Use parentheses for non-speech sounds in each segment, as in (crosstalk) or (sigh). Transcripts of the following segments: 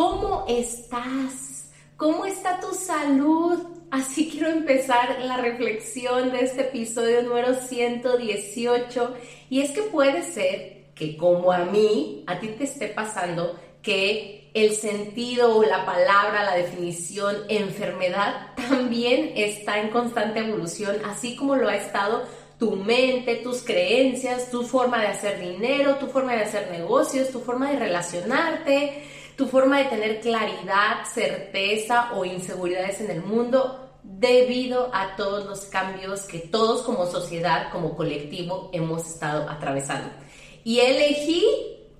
¿Cómo estás? ¿Cómo está tu salud? Así quiero empezar la reflexión de este episodio número 118. Y es que puede ser que como a mí, a ti te esté pasando que el sentido o la palabra, la definición enfermedad también está en constante evolución, así como lo ha estado tu mente, tus creencias, tu forma de hacer dinero, tu forma de hacer negocios, tu forma de relacionarte, tu forma de tener claridad, certeza o inseguridades en el mundo debido a todos los cambios que todos como sociedad, como colectivo hemos estado atravesando. Y elegí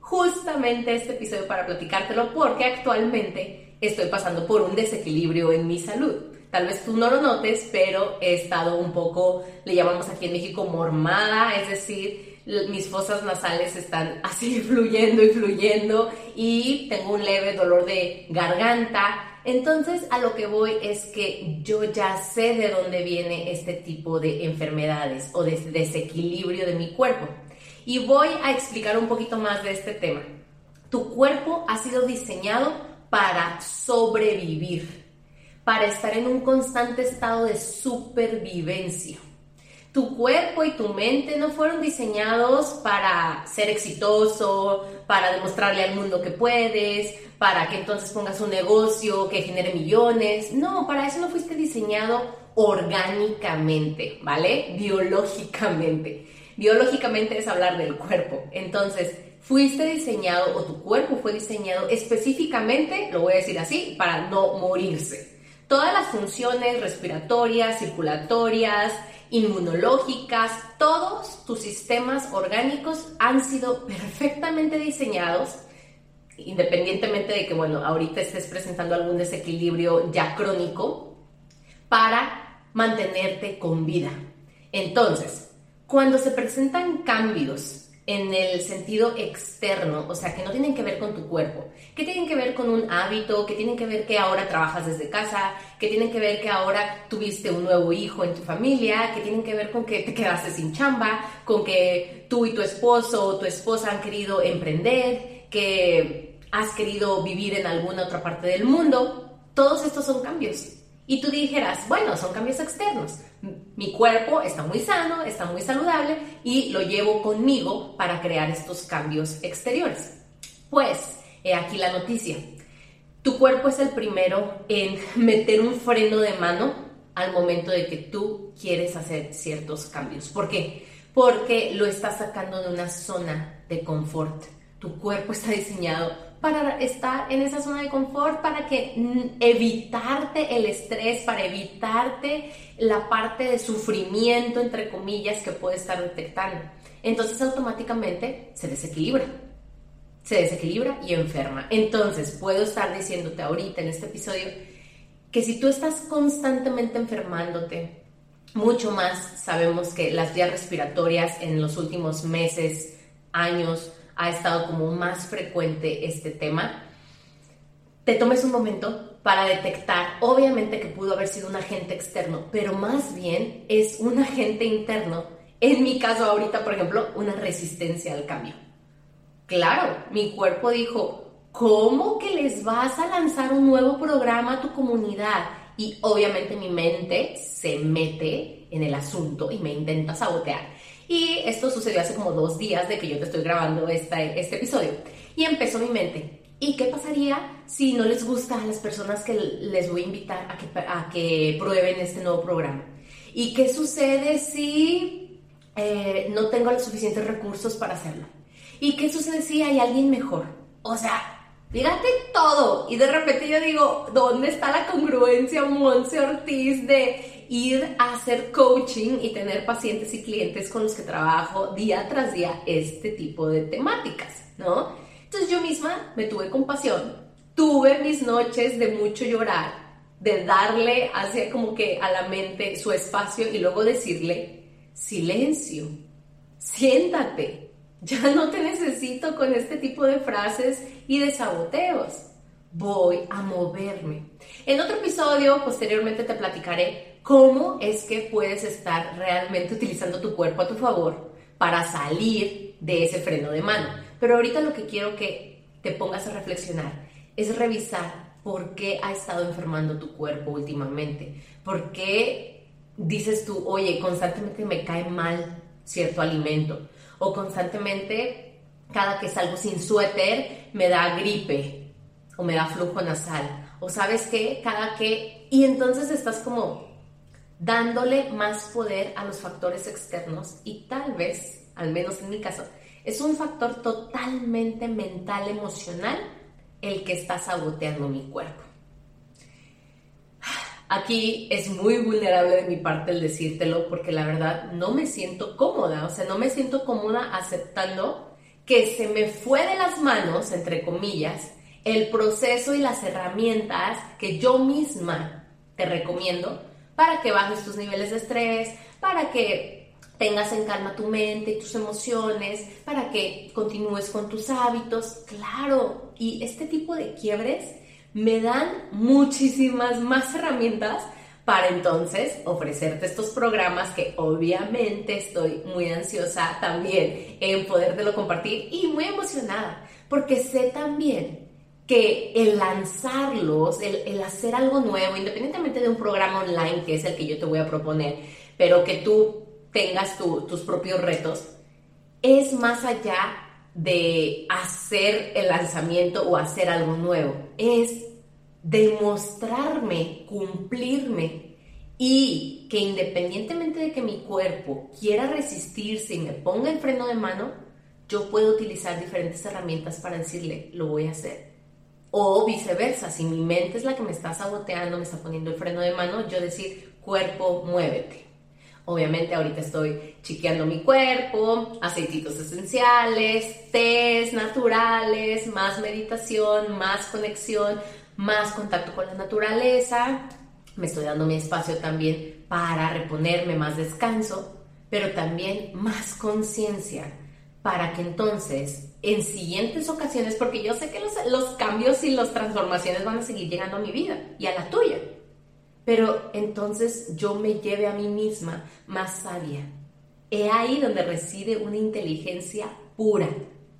justamente este episodio para platicártelo porque actualmente estoy pasando por un desequilibrio en mi salud. Tal vez tú no lo notes, pero he estado un poco, le llamamos aquí en México mormada, es decir, mis fosas nasales están (laughs) así fluyendo y fluyendo y tengo un leve dolor de garganta. Entonces a lo que voy es que yo ya sé de dónde viene este tipo de enfermedades o de desequilibrio de mi cuerpo. Y voy a explicar un poquito más de este tema. Tu cuerpo ha sido diseñado para sobrevivir, para estar en un constante estado de supervivencia. Tu cuerpo y tu mente no fueron diseñados para ser exitoso, para demostrarle al mundo que puedes, para que entonces pongas un negocio que genere millones. No, para eso no fuiste diseñado orgánicamente, ¿vale? Biológicamente. Biológicamente es hablar del cuerpo. Entonces, fuiste diseñado o tu cuerpo fue diseñado específicamente, lo voy a decir así, para no morirse. Todas las funciones respiratorias, circulatorias, inmunológicas, todos tus sistemas orgánicos han sido perfectamente diseñados, independientemente de que, bueno, ahorita estés presentando algún desequilibrio ya crónico, para mantenerte con vida. Entonces, cuando se presentan cambios en el sentido externo, o sea, que no tienen que ver con tu cuerpo, que tienen que ver con un hábito, que tienen que ver que ahora trabajas desde casa, que tienen que ver que ahora tuviste un nuevo hijo en tu familia, que tienen que ver con que te quedaste sin chamba, con que tú y tu esposo o tu esposa han querido emprender, que has querido vivir en alguna otra parte del mundo, todos estos son cambios. Y tú dijeras, bueno, son cambios externos. Mi cuerpo está muy sano, está muy saludable y lo llevo conmigo para crear estos cambios exteriores. Pues, he aquí la noticia. Tu cuerpo es el primero en (laughs) meter un freno de mano al momento de que tú quieres hacer ciertos cambios. ¿Por qué? Porque lo estás sacando de una zona de confort. Tu cuerpo está diseñado para estar en esa zona de confort, para que evitarte el estrés, para evitarte la parte de sufrimiento, entre comillas, que puede estar detectando. Entonces automáticamente se desequilibra, se desequilibra y enferma. Entonces puedo estar diciéndote ahorita en este episodio que si tú estás constantemente enfermándote, mucho más sabemos que las vías respiratorias en los últimos meses, años, ha estado como más frecuente este tema, te tomes un momento para detectar, obviamente que pudo haber sido un agente externo, pero más bien es un agente interno. En mi caso ahorita, por ejemplo, una resistencia al cambio. Claro, mi cuerpo dijo, ¿cómo que les vas a lanzar un nuevo programa a tu comunidad? Y obviamente mi mente se mete en el asunto y me intenta sabotear. Y esto sucedió hace como dos días de que yo te estoy grabando este episodio. Y empezó mi mente. ¿Y qué pasaría si no les gusta a las personas que les voy a invitar a que, a que prueben este nuevo programa? ¿Y qué sucede si eh, no tengo los suficientes recursos para hacerlo? ¿Y qué sucede si hay alguien mejor? O sea, fíjate todo. Y de repente yo digo, ¿dónde está la congruencia, Monse Ortiz, de ir a hacer coaching y tener pacientes y clientes con los que trabajo día tras día este tipo de temáticas, ¿no? Entonces yo misma me tuve compasión, tuve mis noches de mucho llorar, de darle hacia como que a la mente su espacio y luego decirle, silencio, siéntate, ya no te necesito con este tipo de frases y de saboteos. Voy a moverme. En otro episodio, posteriormente te platicaré cómo es que puedes estar realmente utilizando tu cuerpo a tu favor para salir de ese freno de mano. Pero ahorita lo que quiero que te pongas a reflexionar es revisar por qué ha estado enfermando tu cuerpo últimamente. ¿Por qué dices tú, oye, constantemente me cae mal cierto alimento? O constantemente, cada que salgo sin suéter, me da gripe o me da flujo nasal. O sabes qué, cada que... Y entonces estás como dándole más poder a los factores externos y tal vez, al menos en mi caso, es un factor totalmente mental, emocional, el que está saboteando mi cuerpo. Aquí es muy vulnerable de mi parte el decírtelo porque la verdad no me siento cómoda, o sea, no me siento cómoda aceptando que se me fue de las manos, entre comillas, el proceso y las herramientas que yo misma te recomiendo para que bajes tus niveles de estrés, para que tengas en calma tu mente y tus emociones, para que continúes con tus hábitos, claro. Y este tipo de quiebres me dan muchísimas más herramientas para entonces ofrecerte estos programas que obviamente estoy muy ansiosa también en podértelo compartir y muy emocionada porque sé también que el lanzarlos, el, hacer algo nuevo, independientemente de un programa online que es el que yo te voy a proponer, pero que tú tengas tus propios retos, es más allá de hacer el lanzamiento o hacer algo nuevo, es demostrarme, cumplirme y que independientemente de que mi cuerpo quiera resistirse y me ponga el freno de mano, yo puedo utilizar diferentes herramientas para decirle, lo voy a hacer o viceversa, si mi mente es la que me está saboteando, me está poniendo el freno de mano, yo decir, cuerpo, muévete. Obviamente ahorita estoy chiqueando mi cuerpo, aceititos esenciales, tés naturales, más meditación, más conexión, más contacto con la naturaleza. Me estoy dando mi espacio también para reponerme, más descanso, pero también más conciencia para que entonces en siguientes ocasiones, porque yo sé que los, cambios y las transformaciones van a seguir llegando a mi vida y a la tuya, pero entonces yo me lleve a mí misma más sabia. He ahí donde reside una inteligencia pura,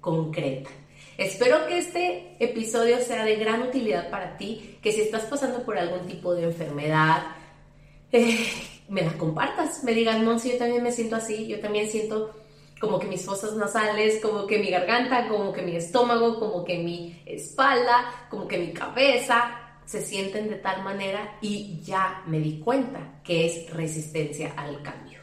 concreta. Espero que este episodio sea de gran utilidad para ti, que si estás pasando por algún tipo de enfermedad, eh, me la compartas, me digas, no, si yo también me siento así, yo también siento como que mis fosas nasales, como que mi garganta, como que mi estómago, como que mi espalda, como que mi cabeza se sienten de tal manera y ya me di cuenta que es resistencia al cambio.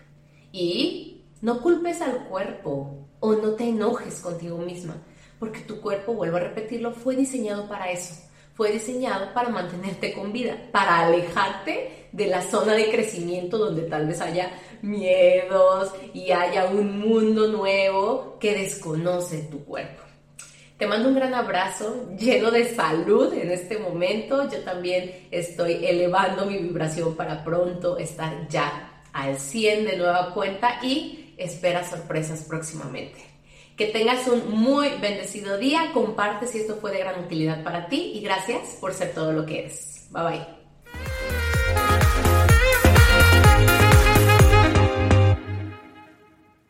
Y no culpes al cuerpo o no te enojes contigo misma, porque tu cuerpo, vuelvo a repetirlo, fue diseñado para eso. Fue diseñado para mantenerte con vida, para alejarte de la zona de crecimiento donde tal vez haya miedos y haya un mundo nuevo que desconoce tu cuerpo. Te mando un gran abrazo lleno de salud en este momento. Yo también estoy elevando mi vibración para pronto estar ya al 100 de nueva cuenta y espera sorpresas próximamente. Que tengas un muy bendecido día, comparte si esto fue de gran utilidad para ti y gracias por ser todo lo que eres. Bye bye.